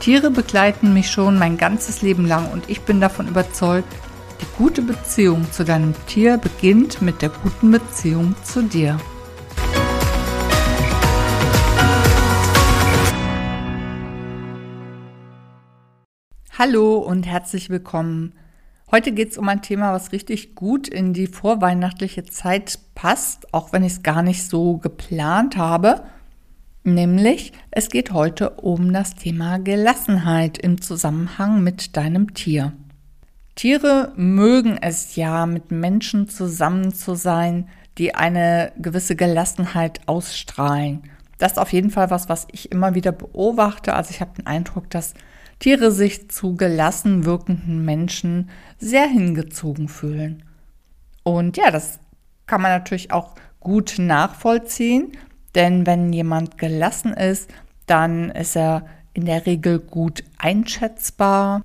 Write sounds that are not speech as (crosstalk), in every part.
Tiere begleiten mich schon mein ganzes Leben lang und ich bin davon überzeugt, die gute Beziehung zu deinem Tier beginnt mit der guten Beziehung zu dir. Hallo und herzlich willkommen. Heute geht es um ein Thema, was richtig gut in die vorweihnachtliche Zeit passt, auch wenn ich es gar nicht so geplant habe. Nämlich, es geht heute um das Thema Gelassenheit im Zusammenhang mit deinem Tier. Tiere mögen es ja, mit Menschen zusammen zu sein, die eine gewisse Gelassenheit ausstrahlen. Das ist auf jeden Fall was, was ich immer wieder beobachte. Also ich habe den Eindruck, dass Tiere sich zu gelassen wirkenden Menschen sehr hingezogen fühlen. Und ja, das kann man natürlich auch gut nachvollziehen. Denn wenn jemand gelassen ist, dann ist er in der Regel gut einschätzbar,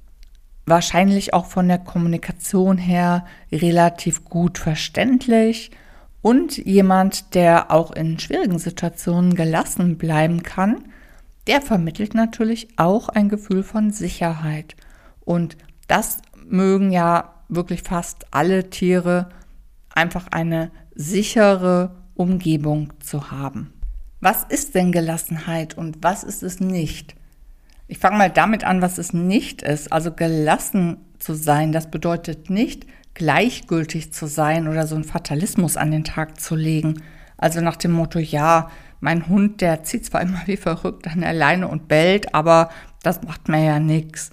wahrscheinlich auch von der Kommunikation her relativ gut verständlich und jemand, der auch in schwierigen Situationen gelassen bleiben kann, der vermittelt natürlich auch ein Gefühl von Sicherheit. Und das mögen ja wirklich fast alle Tiere, einfach eine sichere Umgebung zu haben. Was ist denn Gelassenheit und was ist es nicht? Ich fange mal damit an, was es nicht ist. Also gelassen zu sein, das bedeutet nicht gleichgültig zu sein oder so einen Fatalismus an den Tag zu legen. Also nach dem Motto, ja, mein Hund, der zieht zwar immer wie verrückt an der Leine und bellt, aber das macht mir ja nichts.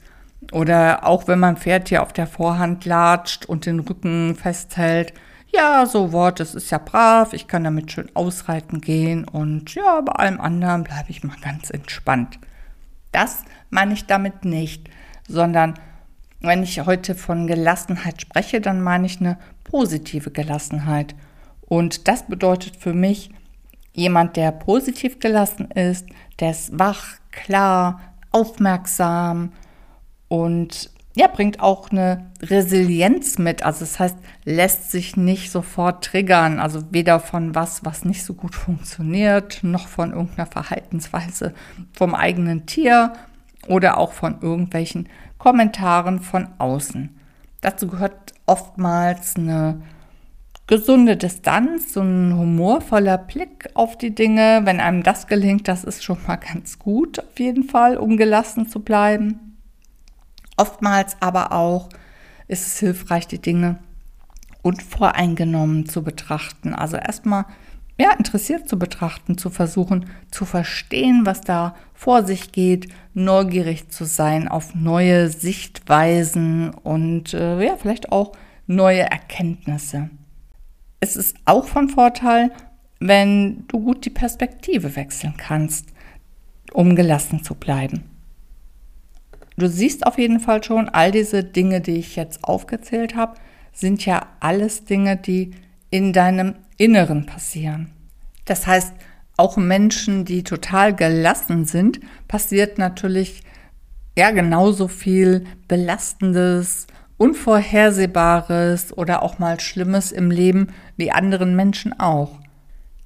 Oder auch wenn mein Pferd hier auf der Vorhand latscht und den Rücken festhält, ja, so Wort, das ist ja brav, ich kann damit schön ausreiten gehen und ja, bei allem anderen bleibe ich mal ganz entspannt. Das meine ich damit nicht, sondern wenn ich heute von Gelassenheit spreche, dann meine ich eine positive Gelassenheit. Und das bedeutet für mich, jemand, der positiv gelassen ist, der ist wach, klar, aufmerksam und ja, bringt auch eine Resilienz mit. Also das heißt, lässt sich nicht sofort triggern. Also weder von was, was nicht so gut funktioniert, noch von irgendeiner Verhaltensweise vom eigenen Tier oder auch von irgendwelchen Kommentaren von außen. Dazu gehört oftmals eine gesunde Distanz, so ein humorvoller Blick auf die Dinge. Wenn einem das gelingt, das ist schon mal ganz gut auf jeden Fall, um gelassen zu bleiben. Oftmals aber auch ist es hilfreich, die Dinge unvoreingenommen zu betrachten. Also erstmal ja, interessiert zu betrachten, zu versuchen zu verstehen, was da vor sich geht, neugierig zu sein auf neue Sichtweisen und äh, ja, vielleicht auch neue Erkenntnisse. Es ist auch von Vorteil, wenn du gut die Perspektive wechseln kannst, um gelassen zu bleiben. Du siehst auf jeden Fall schon, all diese Dinge, die ich jetzt aufgezählt habe, sind ja alles Dinge, die in deinem Inneren passieren. Das heißt, auch Menschen, die total gelassen sind, passiert natürlich ja genauso viel belastendes, unvorhersehbares oder auch mal Schlimmes im Leben wie anderen Menschen auch.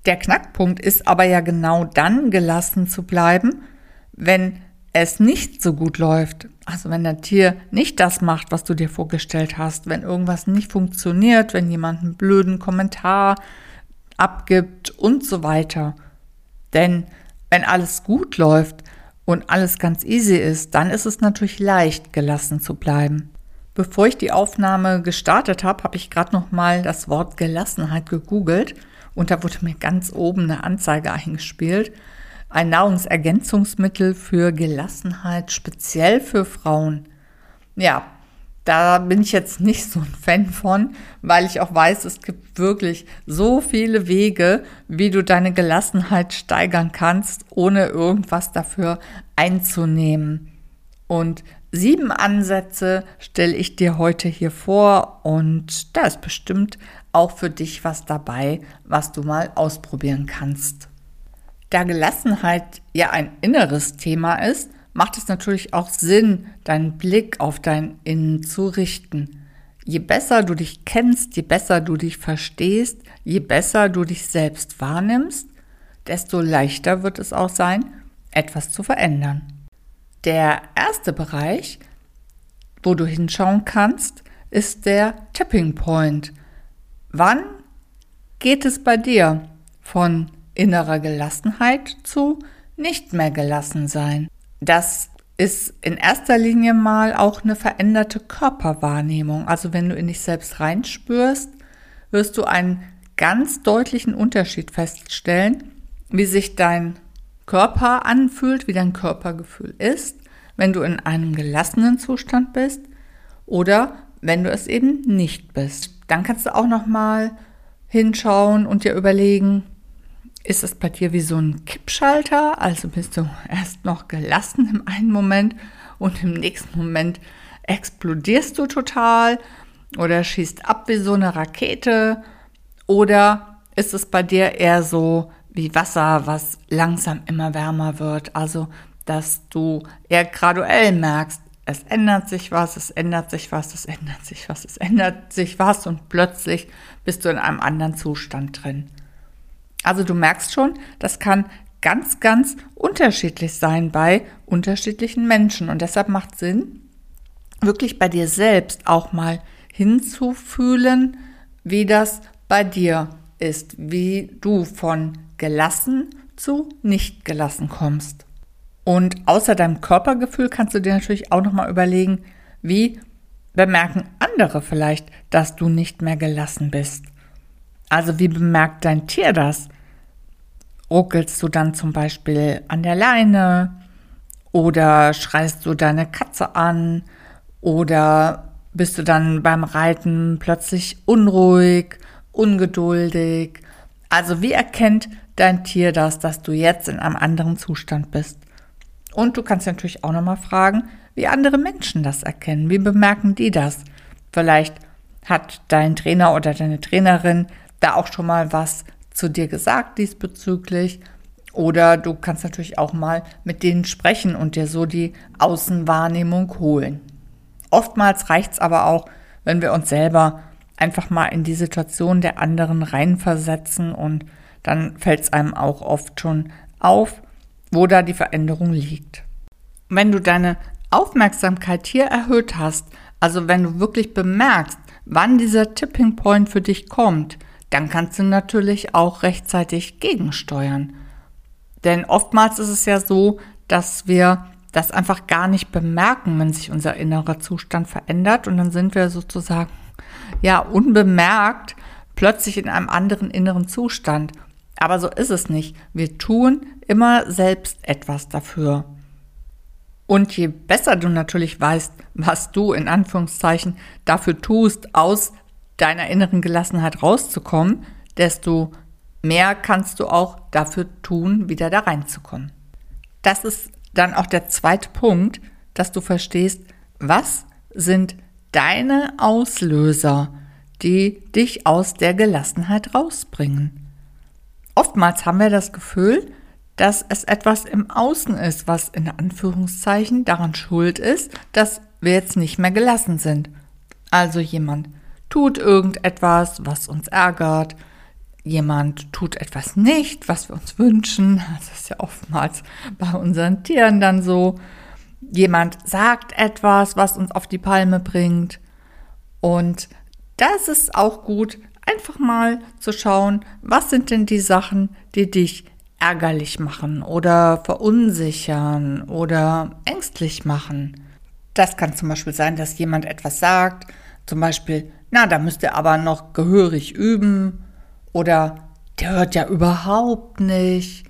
Der Knackpunkt ist aber ja genau dann gelassen zu bleiben, wenn es nicht so gut läuft, also wenn dein Tier nicht das macht, was du dir vorgestellt hast, wenn irgendwas nicht funktioniert, wenn jemand einen blöden Kommentar abgibt und so weiter. Denn wenn alles gut läuft und alles ganz easy ist, dann ist es natürlich leicht, gelassen zu bleiben. Bevor ich die Aufnahme gestartet habe, habe ich gerade noch mal das Wort Gelassenheit gegoogelt und da wurde mir ganz oben eine Anzeige eingespielt ein Nahrungsergänzungsmittel für Gelassenheit, speziell für Frauen. Ja, da bin ich jetzt nicht so ein Fan von, weil ich auch weiß, es gibt wirklich so viele Wege, wie du deine Gelassenheit steigern kannst, ohne irgendwas dafür einzunehmen. Und sieben Ansätze stelle ich dir heute hier vor und da ist bestimmt auch für dich was dabei, was du mal ausprobieren kannst. Da Gelassenheit ja ein inneres Thema ist, macht es natürlich auch Sinn, deinen Blick auf dein Innen zu richten. Je besser du dich kennst, je besser du dich verstehst, je besser du dich selbst wahrnimmst, desto leichter wird es auch sein, etwas zu verändern. Der erste Bereich, wo du hinschauen kannst, ist der Tipping Point. Wann geht es bei dir von innerer Gelassenheit zu nicht mehr gelassen sein? Das ist in erster Linie mal auch eine veränderte Körperwahrnehmung. Also wenn du in dich selbst reinspürst, wirst du einen ganz deutlichen Unterschied feststellen, wie sich dein Körper anfühlt, wie dein Körpergefühl ist, wenn du in einem gelassenen Zustand bist oder wenn du es eben nicht bist. Dann kannst du auch noch mal hinschauen und dir überlegen, ist es bei dir wie so ein Kippschalter? Also bist du erst noch gelassen im einen Moment und im nächsten Moment explodierst du total oder schießt ab wie so eine Rakete? Oder ist es bei dir eher so wie Wasser, was langsam immer wärmer wird? Also, dass du eher graduell merkst, es ändert sich was, es ändert sich was, es ändert sich was, es ändert sich was und plötzlich bist du in einem anderen Zustand drin. Also du merkst schon, das kann ganz, ganz unterschiedlich sein bei unterschiedlichen Menschen. Und deshalb macht Sinn, wirklich bei dir selbst auch mal hinzufühlen, wie das bei dir ist, wie du von gelassen zu nicht gelassen kommst. Und außer deinem Körpergefühl kannst du dir natürlich auch nochmal überlegen, wie bemerken andere vielleicht, dass du nicht mehr gelassen bist. Also wie bemerkt dein Tier das? Ruckelst du dann zum Beispiel an der Leine oder schreist du deine Katze an oder bist du dann beim Reiten plötzlich unruhig, ungeduldig? Also wie erkennt dein Tier das, dass du jetzt in einem anderen Zustand bist? Und du kannst natürlich auch nochmal fragen, wie andere Menschen das erkennen. Wie bemerken die das? Vielleicht hat dein Trainer oder deine Trainerin da auch schon mal was zu dir gesagt diesbezüglich. Oder du kannst natürlich auch mal mit denen sprechen und dir so die Außenwahrnehmung holen. Oftmals reicht es aber auch, wenn wir uns selber einfach mal in die Situation der anderen reinversetzen und dann fällt es einem auch oft schon auf, wo da die Veränderung liegt. Wenn du deine Aufmerksamkeit hier erhöht hast, also wenn du wirklich bemerkst, wann dieser Tipping Point für dich kommt, dann kannst du natürlich auch rechtzeitig gegensteuern. Denn oftmals ist es ja so, dass wir das einfach gar nicht bemerken, wenn sich unser innerer Zustand verändert und dann sind wir sozusagen ja unbemerkt plötzlich in einem anderen inneren Zustand. Aber so ist es nicht. Wir tun immer selbst etwas dafür. Und je besser du natürlich weißt, was du in Anführungszeichen dafür tust, aus deiner inneren Gelassenheit rauszukommen, desto mehr kannst du auch dafür tun, wieder da reinzukommen. Das ist dann auch der zweite Punkt, dass du verstehst, was sind deine Auslöser, die dich aus der Gelassenheit rausbringen. Oftmals haben wir das Gefühl, dass es etwas im Außen ist, was in Anführungszeichen daran schuld ist, dass wir jetzt nicht mehr gelassen sind. Also jemand tut irgendetwas, was uns ärgert. Jemand tut etwas nicht, was wir uns wünschen. Das ist ja oftmals bei unseren Tieren dann so. Jemand sagt etwas, was uns auf die Palme bringt. Und das ist auch gut, einfach mal zu schauen, was sind denn die Sachen, die dich ärgerlich machen oder verunsichern oder ängstlich machen. Das kann zum Beispiel sein, dass jemand etwas sagt, zum Beispiel, na, da müsst ihr aber noch gehörig üben oder der hört ja überhaupt nicht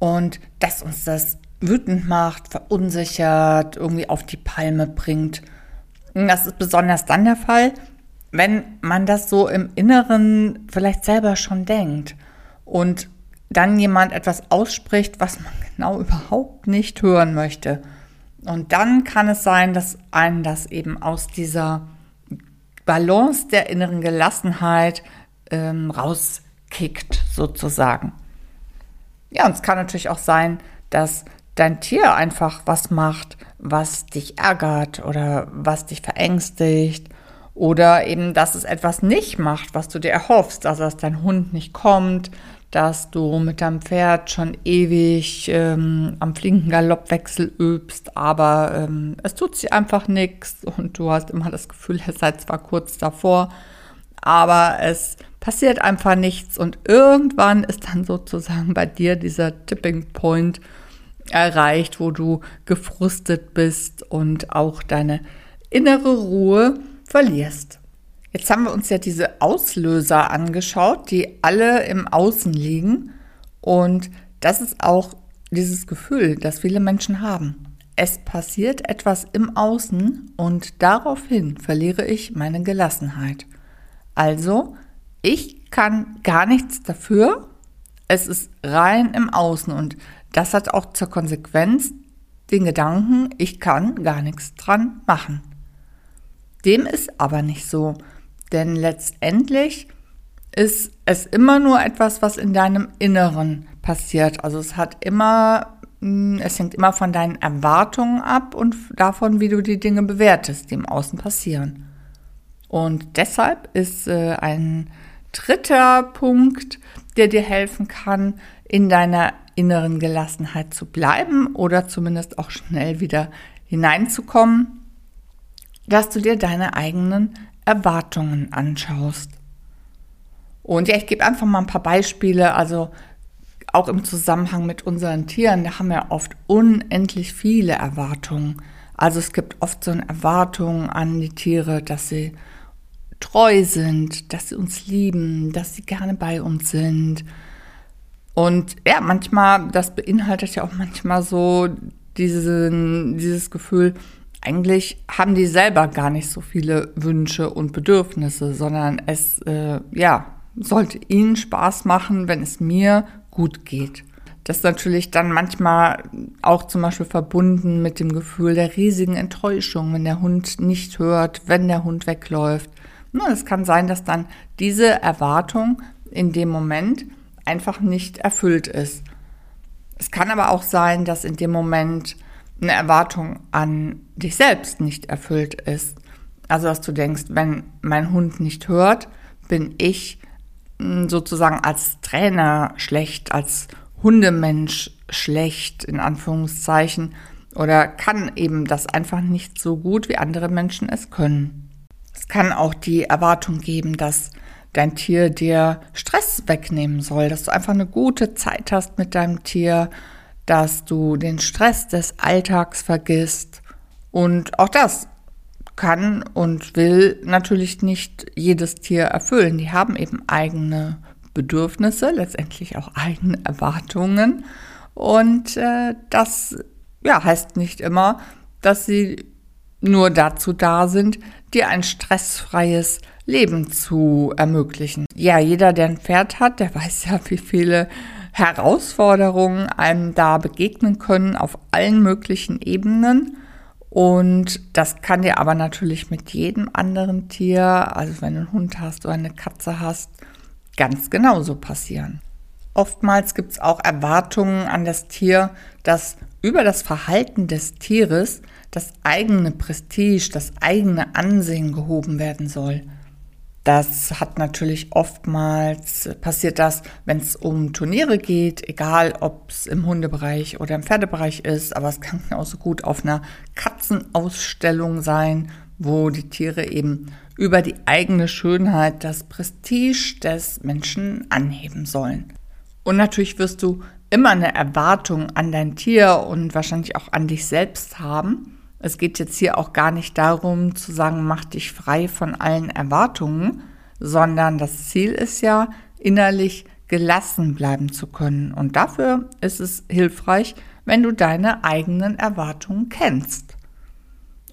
und dass uns das wütend macht, verunsichert, irgendwie auf die Palme bringt. Das ist besonders dann der Fall, wenn man das so im Inneren vielleicht selber schon denkt und dann jemand etwas ausspricht, was man genau überhaupt nicht hören möchte. Und dann kann es sein, dass einen das eben aus dieser Balance der inneren Gelassenheit ähm, rauskickt, sozusagen. Ja, und es kann natürlich auch sein, dass dein Tier einfach was macht, was dich ärgert oder was dich verängstigt oder eben, dass es etwas nicht macht, was du dir erhoffst, also dass dein Hund nicht kommt, dass du mit deinem Pferd schon ewig ähm, am flinken Galoppwechsel übst, aber ähm, es tut sich einfach nichts und du hast immer das Gefühl, (laughs) ihr seid zwar kurz davor, aber es passiert einfach nichts und irgendwann ist dann sozusagen bei dir dieser Tipping Point erreicht, wo du gefrustet bist und auch deine innere Ruhe verlierst. Jetzt haben wir uns ja diese Auslöser angeschaut, die alle im Außen liegen. Und das ist auch dieses Gefühl, das viele Menschen haben. Es passiert etwas im Außen und daraufhin verliere ich meine Gelassenheit. Also, ich kann gar nichts dafür. Es ist rein im Außen und das hat auch zur Konsequenz den Gedanken, ich kann gar nichts dran machen. Dem ist aber nicht so. Denn letztendlich ist es immer nur etwas, was in deinem Inneren passiert. Also es hat immer, hm, es hängt immer von deinen Erwartungen ab und davon, wie du die Dinge bewertest, die im Außen passieren. Und deshalb ist äh, ein dritter Punkt, der dir helfen kann, in deiner inneren Gelassenheit zu bleiben oder zumindest auch schnell wieder hineinzukommen, dass du dir deine eigenen Erwartungen anschaust. Und ja, ich gebe einfach mal ein paar Beispiele, also auch im Zusammenhang mit unseren Tieren, da haben wir oft unendlich viele Erwartungen. Also es gibt oft so eine Erwartung an die Tiere, dass sie treu sind, dass sie uns lieben, dass sie gerne bei uns sind. Und ja, manchmal, das beinhaltet ja auch manchmal so diesen, dieses Gefühl, eigentlich haben die selber gar nicht so viele Wünsche und Bedürfnisse, sondern es, äh, ja, sollte ihnen Spaß machen, wenn es mir gut geht. Das ist natürlich dann manchmal auch zum Beispiel verbunden mit dem Gefühl der riesigen Enttäuschung, wenn der Hund nicht hört, wenn der Hund wegläuft. Es kann sein, dass dann diese Erwartung in dem Moment einfach nicht erfüllt ist. Es kann aber auch sein, dass in dem Moment eine Erwartung an dich selbst nicht erfüllt ist. Also dass du denkst, wenn mein Hund nicht hört, bin ich hm, sozusagen als Trainer schlecht, als Hundemensch schlecht, in Anführungszeichen, oder kann eben das einfach nicht so gut, wie andere Menschen es können. Es kann auch die Erwartung geben, dass dein Tier dir Stress wegnehmen soll, dass du einfach eine gute Zeit hast mit deinem Tier, dass du den Stress des Alltags vergisst. Und auch das kann und will natürlich nicht jedes Tier erfüllen. Die haben eben eigene Bedürfnisse, letztendlich auch eigene (laughs) Erwartungen. Und äh, das ja, heißt nicht immer, dass sie nur dazu da sind, dir ein stressfreies Leben zu ermöglichen. Ja, jeder, der ein Pferd hat, der (laughs) weiß ja, wie viele Herausforderungen einem da begegnen können auf allen möglichen Ebenen. Und das kann dir aber natürlich mit jedem anderen Tier, also wenn du einen Hund hast oder eine Katze hast, ganz genauso passieren. Oftmals gibt es auch Erwartungen an das Tier, dass über das Verhalten des Tieres das eigene Prestige, das eigene Ansehen gehoben werden soll. Das hat natürlich oftmals, passiert das, wenn es um Turniere geht, egal ob es im Hundebereich oder im Pferdebereich ist, aber es kann genauso gut auf einer Katzenausstellung sein, wo die Tiere eben über die eigene Schönheit das Prestige des Menschen anheben sollen. Und natürlich wirst du immer eine Erwartung an dein Tier und wahrscheinlich auch an dich selbst haben. Es geht jetzt hier auch gar nicht darum zu sagen, mach dich frei von allen Erwartungen, sondern das Ziel ist ja, innerlich gelassen bleiben zu können. Und dafür ist es hilfreich, wenn du deine eigenen Erwartungen kennst.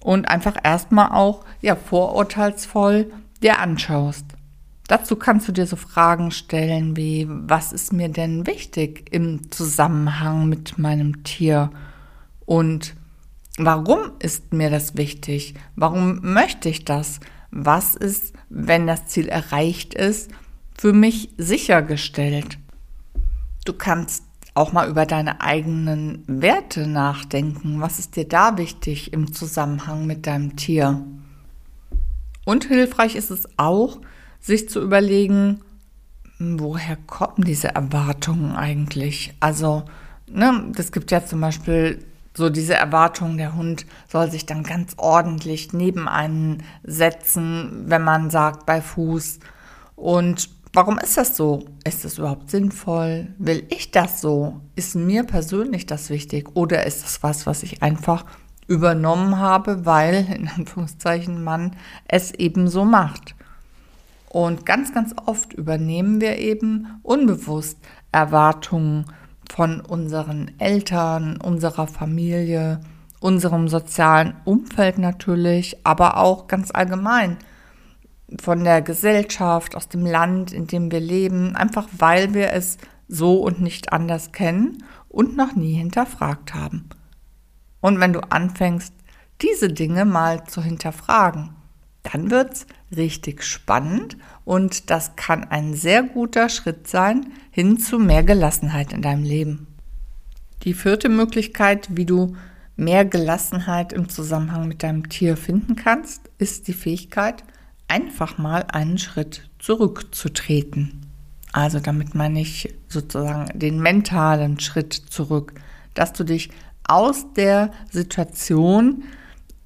Und einfach erstmal auch ja, vorurteilsvoll dir anschaust. Dazu kannst du dir so Fragen stellen wie, was ist mir denn wichtig im Zusammenhang mit meinem Tier? Und Warum ist mir das wichtig? Warum möchte ich das? Was ist, wenn das Ziel erreicht ist, für mich sichergestellt? Du kannst auch mal über deine eigenen Werte nachdenken. Was ist dir da wichtig im Zusammenhang mit deinem Tier? Und hilfreich ist es auch, sich zu überlegen, woher kommen diese Erwartungen eigentlich? Also, ne, das gibt ja zum Beispiel so diese Erwartung, der Hund soll sich dann ganz ordentlich neben einen setzen, wenn man sagt bei Fuß. Und warum ist das so? Ist das überhaupt sinnvoll? Will ich das so? Ist mir persönlich das wichtig? Oder ist das was, was ich einfach übernommen habe, weil (laughs) in Anführungszeichen man es eben so macht? Und ganz, ganz oft übernehmen wir eben unbewusst Erwartungen von unseren Eltern, unserer Familie, unserem sozialen Umfeld natürlich, aber auch ganz allgemein von der Gesellschaft, aus dem Land, in dem wir leben, einfach weil wir es so und nicht anders kennen und noch nie hinterfragt haben. Und wenn du anfängst, diese Dinge mal zu hinterfragen, dann wird es richtig spannend und das kann ein sehr guter Schritt sein hin zu mehr Gelassenheit in deinem Leben. Die vierte Möglichkeit, wie du mehr Gelassenheit im Zusammenhang mit deinem Tier finden kannst, ist die Fähigkeit, einfach mal einen Schritt zurückzutreten. Also damit meine ich sozusagen den mentalen Schritt zurück, dass du dich aus der Situation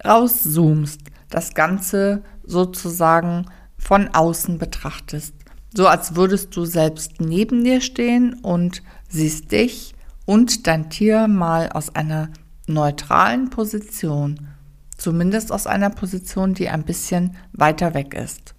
rauszoomst, das Ganze sozusagen von außen betrachtest. So als würdest du selbst neben dir stehen und siehst dich und dein Tier mal aus einer neutralen Position, zumindest aus einer Position, die ein bisschen weiter weg ist.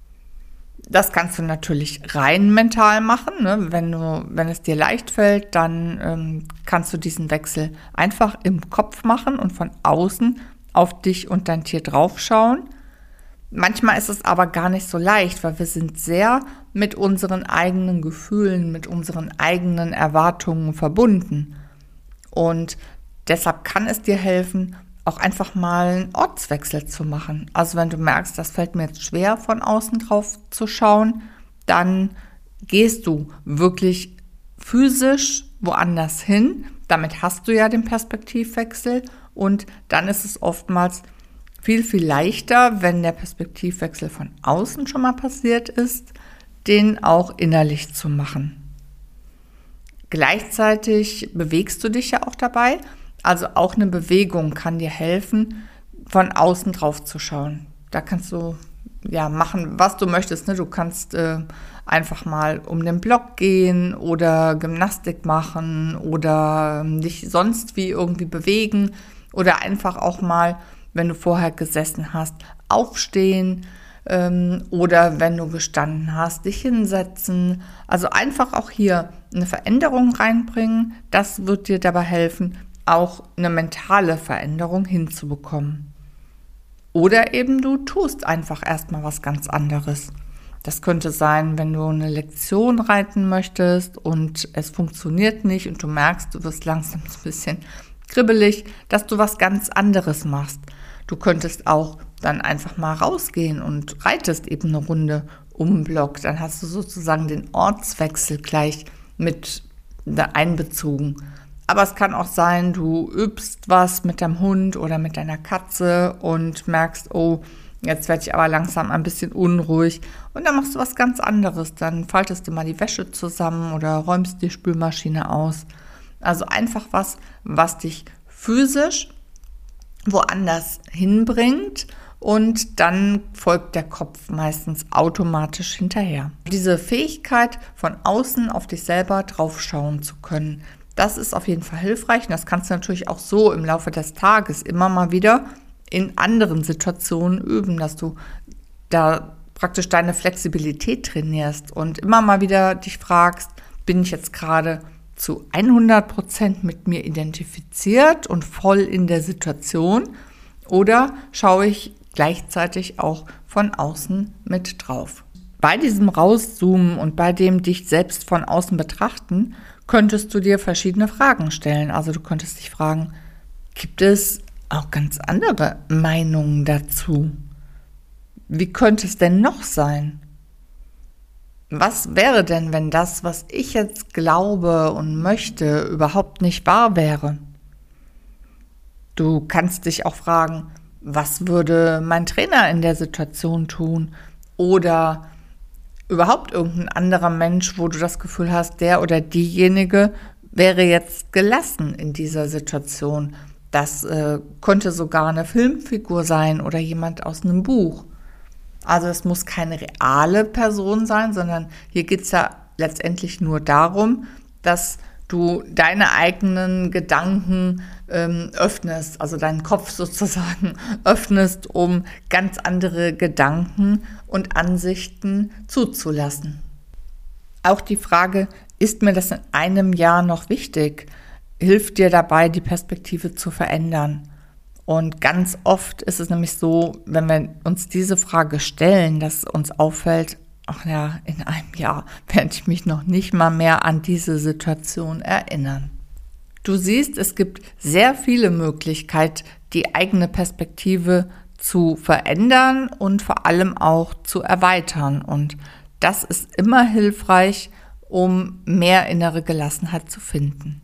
Das kannst du natürlich rein mental machen. Ne? Wenn, du, wenn es dir leicht fällt, dann ähm, kannst du diesen Wechsel einfach im Kopf machen und von außen auf dich und dein Tier draufschauen. Manchmal ist es aber gar nicht so leicht, weil wir sind sehr mit unseren eigenen Gefühlen, mit unseren eigenen Erwartungen verbunden. Und deshalb kann es dir helfen, auch einfach mal einen Ortswechsel zu machen. Also wenn du merkst, das fällt mir jetzt schwer, von außen drauf zu schauen, dann gehst du wirklich physisch woanders hin. Damit hast du ja den Perspektivwechsel und dann ist es oftmals viel, viel leichter, wenn der Perspektivwechsel von außen schon mal passiert ist, den auch innerlich zu machen. Gleichzeitig bewegst du dich ja auch dabei. Also auch eine Bewegung kann dir helfen, von außen drauf zu schauen. Da kannst du ja machen, was du möchtest. Ne? Du kannst äh, einfach mal um den Block gehen oder Gymnastik machen oder äh, dich sonst wie irgendwie bewegen oder einfach auch mal wenn du vorher gesessen hast, aufstehen ähm, oder wenn du gestanden hast, dich hinsetzen. Also einfach auch hier eine Veränderung reinbringen. Das wird dir dabei helfen, auch eine mentale Veränderung hinzubekommen. Oder eben du tust einfach erstmal was ganz anderes. Das könnte sein, wenn du eine Lektion reiten möchtest und es funktioniert nicht und du merkst, du wirst langsam (laughs) ein bisschen kribbelig, dass du was ganz anderes machst. Du könntest auch dann einfach mal rausgehen und reitest eben eine Runde um Block. Dann hast du sozusagen den Ortswechsel gleich mit einbezogen. Aber es kann auch sein, du übst was mit deinem Hund oder mit deiner Katze und merkst, oh, jetzt werde ich aber langsam ein bisschen unruhig. Und dann machst du was ganz anderes. Dann faltest du mal die Wäsche zusammen oder räumst die Spülmaschine aus. Also einfach was, was dich physisch woanders hinbringt und dann folgt der Kopf meistens automatisch hinterher. Diese Fähigkeit, von außen auf dich selber draufschauen zu können, das ist auf jeden Fall hilfreich und das kannst du natürlich auch so im Laufe des Tages immer mal wieder in anderen Situationen üben, dass du da praktisch deine Flexibilität trainierst und immer mal wieder dich fragst, bin ich jetzt gerade zu 100 Prozent mit mir identifiziert und voll in der Situation oder schaue ich gleichzeitig auch von außen mit drauf. Bei diesem Rauszoomen und bei dem dich selbst von außen betrachten, könntest du dir verschiedene Fragen stellen. Also du könntest dich fragen, gibt es auch ganz andere Meinungen dazu. Wie könnte es denn noch sein? Was wäre denn, wenn das, was ich jetzt glaube und möchte, überhaupt nicht wahr wäre? Du kannst dich auch fragen, was würde mein Trainer in der Situation tun? Oder überhaupt irgendein anderer Mensch, wo du das Gefühl hast, der oder diejenige wäre jetzt gelassen in dieser Situation. Das äh, könnte sogar eine Filmfigur sein oder jemand aus einem Buch. Also es muss keine reale Person sein, sondern hier geht es ja letztendlich nur darum, dass du deine eigenen Gedanken ähm, öffnest, also deinen Kopf (laughs) sozusagen öffnest, um ganz andere Gedanken und Ansichten zuzulassen. Auch die Frage, ist mir das in einem Jahr noch wichtig, hilft dir dabei, die Perspektive zu verändern. Und ganz oft ist es nämlich so, wenn wir uns diese Frage stellen, dass uns auffällt, ach ja, in einem Jahr (laughs) werde ich mich noch nicht mal mehr an diese Situation erinnern. Du siehst, es gibt sehr viele Möglichkeiten, die eigene Perspektive zu verändern und vor allem auch zu erweitern. Und das ist immer hilfreich, um mehr innere Gelassenheit zu finden.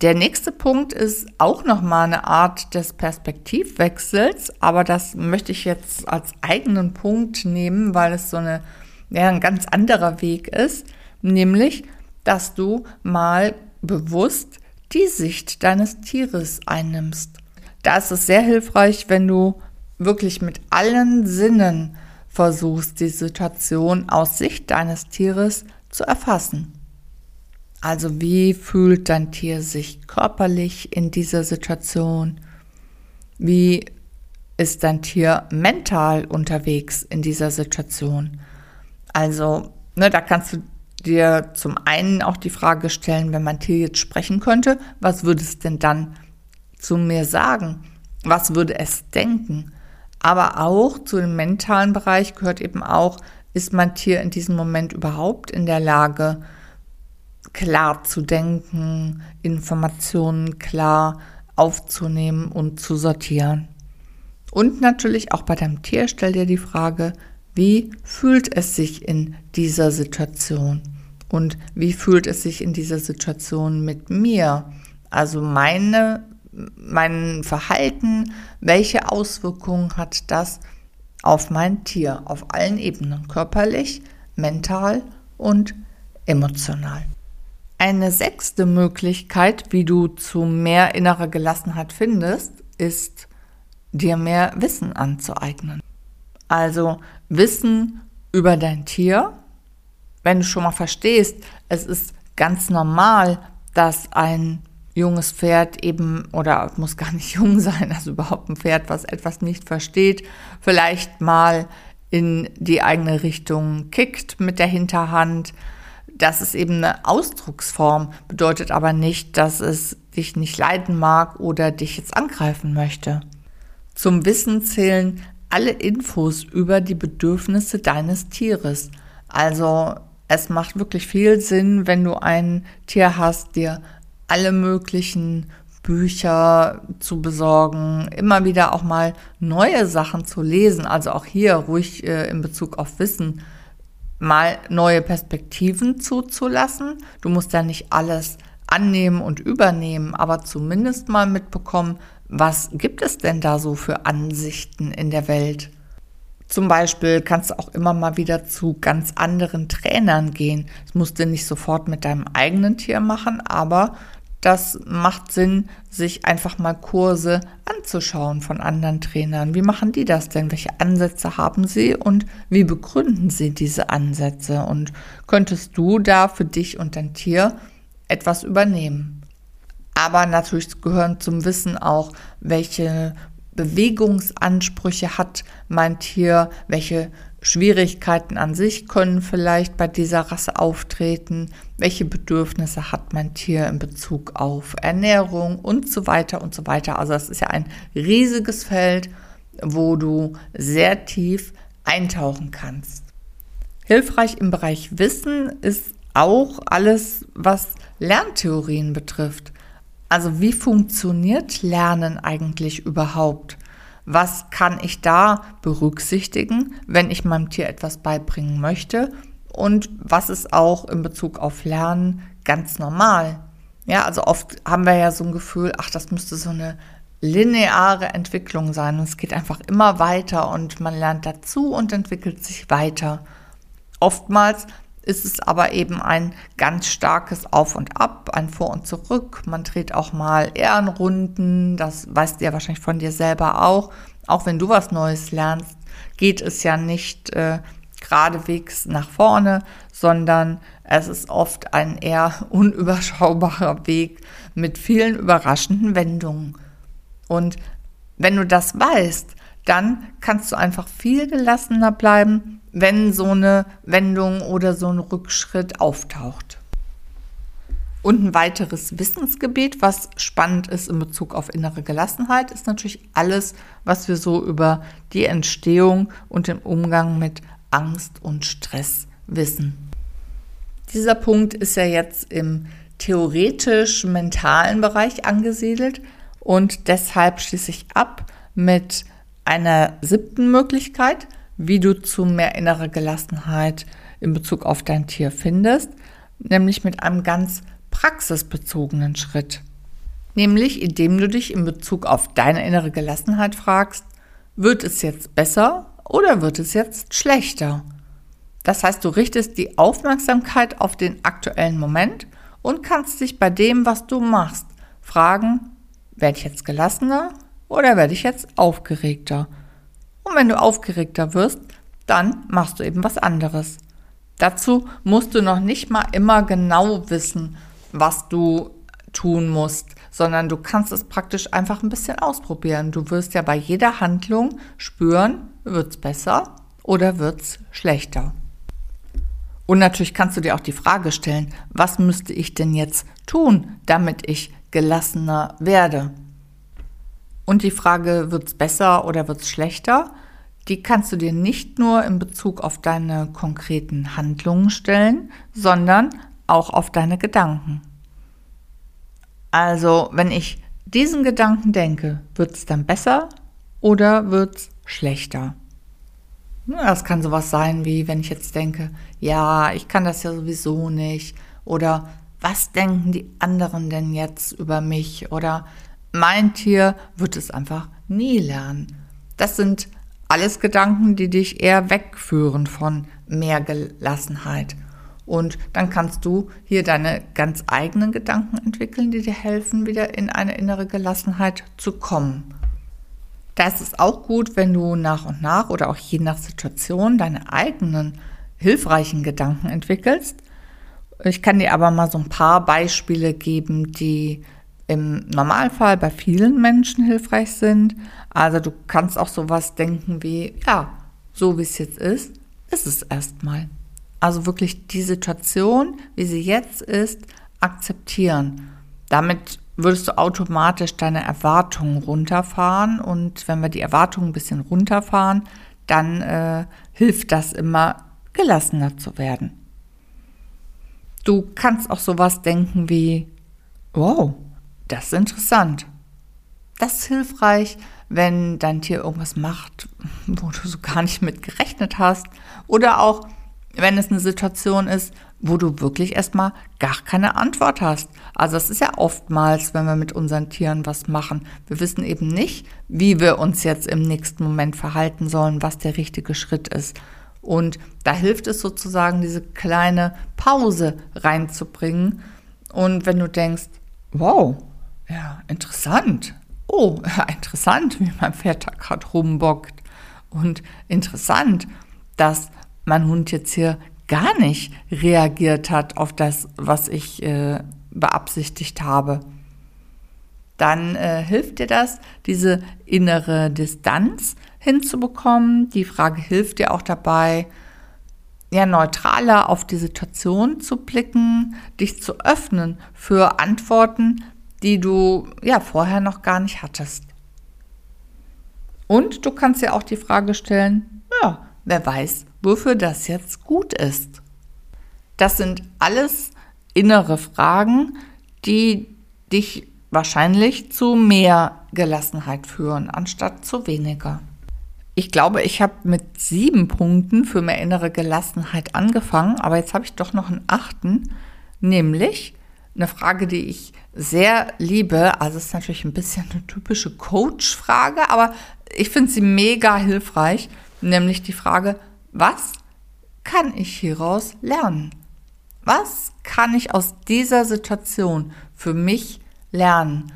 Der nächste Punkt ist auch nochmal eine Art des Perspektivwechsels, aber das möchte ich jetzt als eigenen Punkt nehmen, weil es so eine, ja, ein ganz anderer Weg ist, nämlich, dass du mal bewusst die Sicht deines Tieres einnimmst. Da ist es sehr hilfreich, wenn du wirklich mit allen Sinnen versuchst, die Situation aus Sicht deines Tieres zu erfassen. Also wie fühlt dein Tier sich körperlich in dieser Situation? Wie ist dein Tier mental unterwegs in dieser Situation? Also, ne, da kannst du dir zum einen auch die Frage stellen, wenn mein Tier jetzt sprechen könnte, was würde es denn dann zu mir sagen? Was würde es denken? Aber auch zu dem mentalen Bereich gehört eben auch, ist mein Tier in diesem Moment überhaupt in der Lage, klar zu denken, Informationen klar aufzunehmen und zu sortieren. Und natürlich auch bei deinem Tier stell dir die Frage, wie fühlt es sich in dieser Situation? Und wie fühlt es sich in dieser Situation mit mir? Also meine, mein Verhalten, welche Auswirkungen hat das auf mein Tier auf allen Ebenen, körperlich, mental und emotional. Eine sechste Möglichkeit, wie du zu mehr innerer Gelassenheit findest, ist dir mehr Wissen anzueignen. Also Wissen über dein Tier. Wenn du schon mal verstehst, es ist ganz normal, dass ein junges Pferd eben, oder muss gar nicht (laughs) jung sein, also überhaupt ein Pferd, was etwas nicht versteht, vielleicht mal in die eigene Richtung kickt mit der Hinterhand. Das ist eben eine Ausdrucksform, bedeutet aber nicht, dass es dich nicht leiden mag oder dich jetzt angreifen möchte. Zum Wissen zählen alle Infos über die Bedürfnisse deines Tieres. Also es macht wirklich viel Sinn, wenn du ein Tier hast, dir alle möglichen Bücher zu besorgen, immer wieder auch mal neue Sachen zu lesen, also auch hier ruhig äh, in Bezug auf Wissen mal neue Perspektiven zuzulassen. Du musst ja nicht alles annehmen und übernehmen, aber zumindest mal mitbekommen, was gibt es denn da so für Ansichten in der Welt? Zum Beispiel kannst du auch immer mal wieder zu ganz anderen Trainern gehen. Das musst du nicht sofort mit deinem eigenen Tier machen, aber das macht Sinn, sich einfach mal Kurse anzuschauen von anderen Trainern. Wie machen die das denn? Welche Ansätze haben sie und wie begründen sie diese Ansätze? Und könntest du da für dich und dein Tier etwas übernehmen? Aber natürlich gehören zum Wissen auch, welche Bewegungsansprüche hat mein Tier, welche Schwierigkeiten an sich können vielleicht bei dieser Rasse auftreten, welche Bedürfnisse hat mein Tier in Bezug auf Ernährung und so weiter und so weiter. Also es ist ja ein riesiges Feld, wo du sehr tief eintauchen kannst. Hilfreich im Bereich Wissen ist auch alles, was Lerntheorien betrifft. Also wie funktioniert Lernen eigentlich überhaupt? Was kann ich da berücksichtigen, wenn ich meinem Tier etwas beibringen möchte? Und was ist auch in Bezug auf Lernen ganz normal? Ja, also oft haben wir ja so ein Gefühl, ach, das müsste so eine lineare Entwicklung sein. Es geht einfach immer weiter und man lernt dazu und entwickelt sich weiter. Oftmals ist es aber eben ein ganz starkes Auf und Ab, ein Vor und Zurück. Man dreht auch mal Ehrenrunden, das weißt du ja wahrscheinlich von dir selber auch. Auch wenn du was Neues lernst, geht es ja nicht äh, geradewegs nach vorne, sondern es ist oft ein eher (laughs) unüberschaubarer Weg mit vielen überraschenden Wendungen. Und wenn du das weißt, dann kannst du einfach viel gelassener bleiben wenn so eine Wendung oder so ein Rückschritt auftaucht. Und ein weiteres Wissensgebiet, was spannend ist in Bezug auf innere Gelassenheit, ist natürlich alles, was wir so über die Entstehung und den Umgang mit Angst und Stress wissen. Dieser Punkt ist ja jetzt im theoretisch-mentalen Bereich angesiedelt und deshalb schließe ich ab mit einer siebten Möglichkeit, wie du zu mehr innerer Gelassenheit in Bezug auf dein Tier findest, nämlich mit einem ganz praxisbezogenen Schritt. Nämlich indem du dich in Bezug auf deine innere Gelassenheit fragst, wird es jetzt besser oder wird es jetzt schlechter? Das heißt, du richtest die Aufmerksamkeit auf den aktuellen Moment und kannst dich bei dem, was du machst, fragen, werde ich jetzt gelassener oder werde ich jetzt aufgeregter? Und wenn du aufgeregter wirst, dann machst du eben was anderes. Dazu musst du noch nicht mal immer genau wissen, was du tun musst, sondern du kannst es praktisch einfach ein bisschen ausprobieren. Du wirst ja bei jeder Handlung spüren, wird es besser oder wird es schlechter. Und natürlich kannst du dir auch die Frage stellen, was müsste ich denn jetzt tun, damit ich gelassener werde? Und die Frage, wird es besser oder wird es schlechter, die kannst du dir nicht nur in Bezug auf deine konkreten Handlungen stellen, sondern auch auf deine Gedanken. Also, wenn ich diesen Gedanken denke, wird es dann besser oder wird es schlechter? Das kann sowas sein wie, wenn ich jetzt denke, ja, ich kann das ja sowieso nicht. Oder was denken die anderen denn jetzt über mich? Oder mein Tier wird es einfach nie lernen. Das sind alles Gedanken, die dich eher wegführen von mehr Gelassenheit. Und dann kannst du hier deine ganz eigenen Gedanken entwickeln, die dir helfen, wieder in eine innere Gelassenheit zu kommen. Da ist es auch gut, wenn du nach und nach oder auch je nach Situation deine eigenen hilfreichen Gedanken entwickelst. Ich kann dir aber mal so ein paar Beispiele geben, die im Normalfall bei vielen Menschen hilfreich sind. Also du kannst auch sowas denken wie, ja, so wie es jetzt ist, ist es erstmal. Also wirklich die Situation, wie sie jetzt ist, akzeptieren. Damit würdest du automatisch deine Erwartungen runterfahren und wenn wir die Erwartungen ein bisschen runterfahren, dann äh, hilft das immer, gelassener zu werden. Du kannst auch sowas denken wie, wow, das ist interessant. Das ist hilfreich, wenn dein Tier irgendwas macht, wo du so gar nicht mit gerechnet hast. Oder auch, wenn es eine Situation ist, wo du wirklich erstmal gar keine Antwort hast. Also das ist ja oftmals, wenn wir mit unseren Tieren was machen. Wir wissen eben nicht, wie wir uns jetzt im nächsten Moment verhalten sollen, was der richtige Schritt ist. Und da hilft es sozusagen, diese kleine Pause reinzubringen. Und wenn du denkst, wow, ja, interessant. Oh, (laughs) interessant, wie mein da gerade rumbockt. Und interessant, dass mein Hund jetzt hier gar nicht reagiert hat auf das, was ich äh, beabsichtigt habe. Dann äh, hilft dir das, diese innere Distanz hinzubekommen. Die Frage hilft dir auch dabei, ja, neutraler auf die Situation zu blicken, dich zu öffnen für Antworten, die du ja vorher noch gar nicht hattest. Und du kannst dir auch die Frage stellen, ja, wer weiß, wofür das jetzt gut ist. Das sind alles innere Fragen, die dich wahrscheinlich zu mehr Gelassenheit führen, anstatt zu weniger. Ich glaube, ich habe mit sieben Punkten für mehr innere Gelassenheit angefangen, aber jetzt habe ich doch noch einen achten, nämlich eine Frage, die ich sehr liebe. Also es ist natürlich ein bisschen eine typische Coach-Frage, aber ich finde sie mega hilfreich, nämlich die Frage, was kann ich hieraus lernen? Was kann ich aus dieser Situation für mich lernen?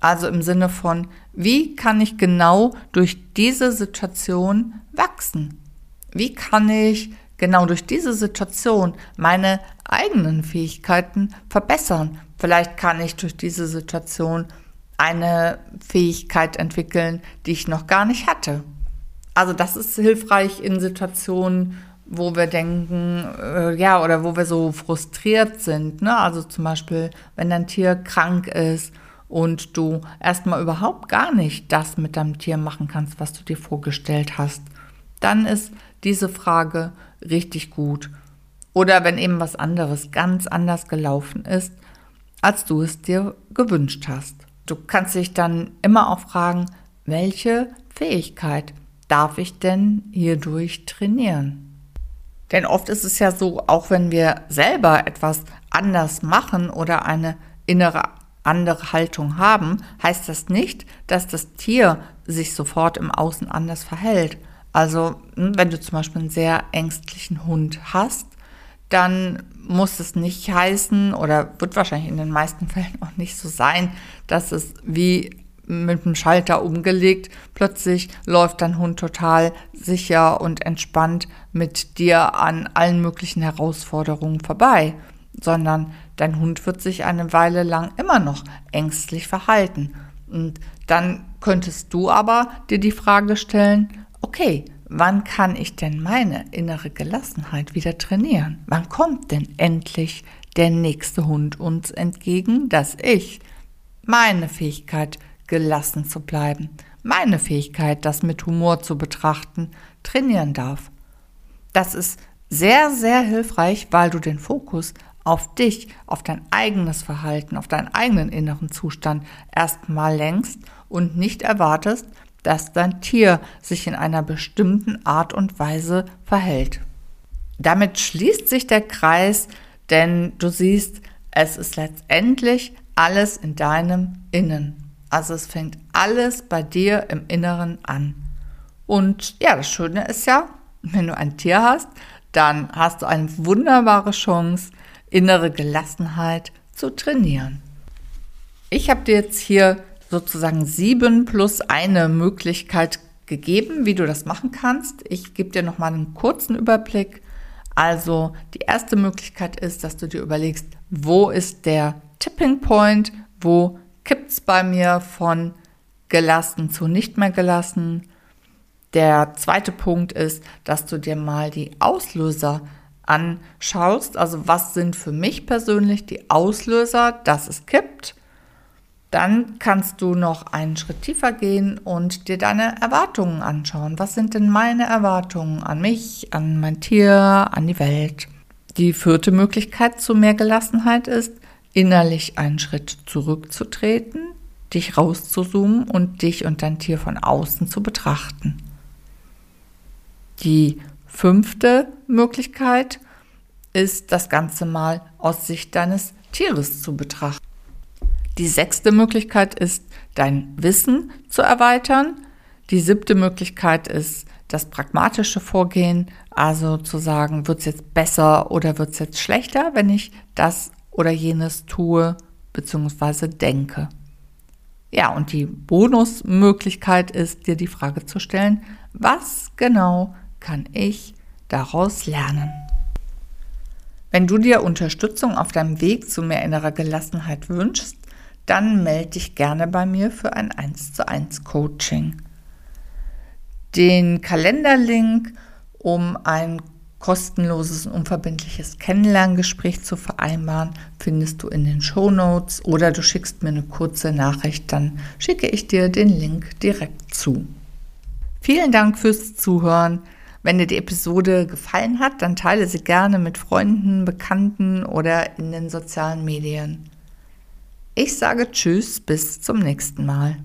Also im Sinne von, wie kann ich genau durch diese Situation wachsen? Wie kann ich genau durch diese Situation meine eigenen Fähigkeiten verbessern? Vielleicht kann ich durch diese Situation eine Fähigkeit entwickeln, die ich noch gar nicht hatte. Also das ist hilfreich in Situationen, wo wir denken, äh, ja, oder wo wir so frustriert sind. Ne? Also zum Beispiel, wenn dein Tier krank ist und du erstmal überhaupt gar nicht das mit deinem Tier machen kannst, was du dir vorgestellt hast, dann ist diese Frage richtig gut. Oder wenn eben was anderes ganz anders gelaufen ist, als du es dir gewünscht hast. Du kannst dich dann immer auch fragen, welche Fähigkeit darf ich denn hierdurch trainieren? Denn oft ist es ja so, auch wenn wir selber etwas anders machen oder eine innere andere Haltung haben, heißt das nicht, dass das Tier sich sofort im Außen anders verhält. Also hm, wenn du zum Beispiel einen sehr ängstlichen Hund hast, dann muss es nicht heißen oder wird wahrscheinlich in den meisten (laughs) Fällen auch nicht so sein, dass es wie mit dem Schalter umgelegt. Plötzlich läuft dein Hund total sicher und entspannt mit dir an allen möglichen Herausforderungen vorbei, sondern dein Hund wird sich eine Weile lang immer noch ängstlich verhalten. Und dann könntest du aber dir die Frage stellen, okay, wann kann ich denn meine innere Gelassenheit wieder trainieren? Wann kommt denn endlich der nächste Hund uns entgegen, dass ich meine Fähigkeit gelassen zu bleiben, meine Fähigkeit, das mit Humor zu betrachten, trainieren darf. Das ist sehr, sehr hilfreich, weil du den Fokus auf dich, auf dein eigenes Verhalten, auf deinen eigenen inneren Zustand erstmal lenkst und nicht erwartest, dass dein Tier sich in einer bestimmten Art und Weise verhält. Damit schließt sich der Kreis, denn du siehst, es ist letztendlich alles in deinem Innen. Also es fängt alles bei dir im Inneren an. Und ja, das Schöne ist ja, wenn du ein Tier hast, dann hast du eine wunderbare Chance, innere Gelassenheit zu trainieren. Ich habe dir jetzt hier sozusagen sieben plus eine Möglichkeit gegeben, wie du das machen kannst. Ich gebe dir noch mal einen kurzen Überblick. Also die erste Möglichkeit ist, dass du dir überlegst, wo ist der Tipping Point, wo kippt es bei mir von gelassen zu nicht mehr gelassen. Der zweite Punkt ist, dass du dir mal die Auslöser anschaust. Also was sind für mich persönlich die Auslöser, dass es kippt. Dann kannst du noch einen Schritt tiefer gehen und dir deine Erwartungen anschauen. Was sind denn meine Erwartungen an mich, an mein Tier, an die Welt? Die vierte Möglichkeit zu mehr Gelassenheit ist, innerlich einen Schritt zurückzutreten, dich rauszuzoomen und dich und dein Tier von außen zu betrachten. Die fünfte Möglichkeit ist, das Ganze mal aus Sicht deines Tieres zu betrachten. Die sechste Möglichkeit ist, dein Wissen zu erweitern. Die siebte Möglichkeit ist, das pragmatische Vorgehen, also zu sagen, wird es jetzt besser oder wird es jetzt schlechter, wenn ich das oder jenes tue bzw. denke. Ja, und die Bonusmöglichkeit ist, dir die Frage zu stellen, was genau kann ich daraus lernen? Wenn du dir Unterstützung auf deinem Weg zu mehr innerer Gelassenheit wünschst, dann melde dich gerne bei mir für ein 1 zu 1 Coaching. Den Kalenderlink, um ein kostenloses und unverbindliches Kennenlerngespräch zu vereinbaren, findest du in den Show Notes oder du schickst mir eine kurze Nachricht, dann schicke ich dir den Link direkt zu. Vielen Dank fürs Zuhören. Wenn dir die Episode gefallen hat, dann teile sie gerne mit Freunden, Bekannten oder in den sozialen Medien. Ich sage Tschüss, bis zum nächsten Mal.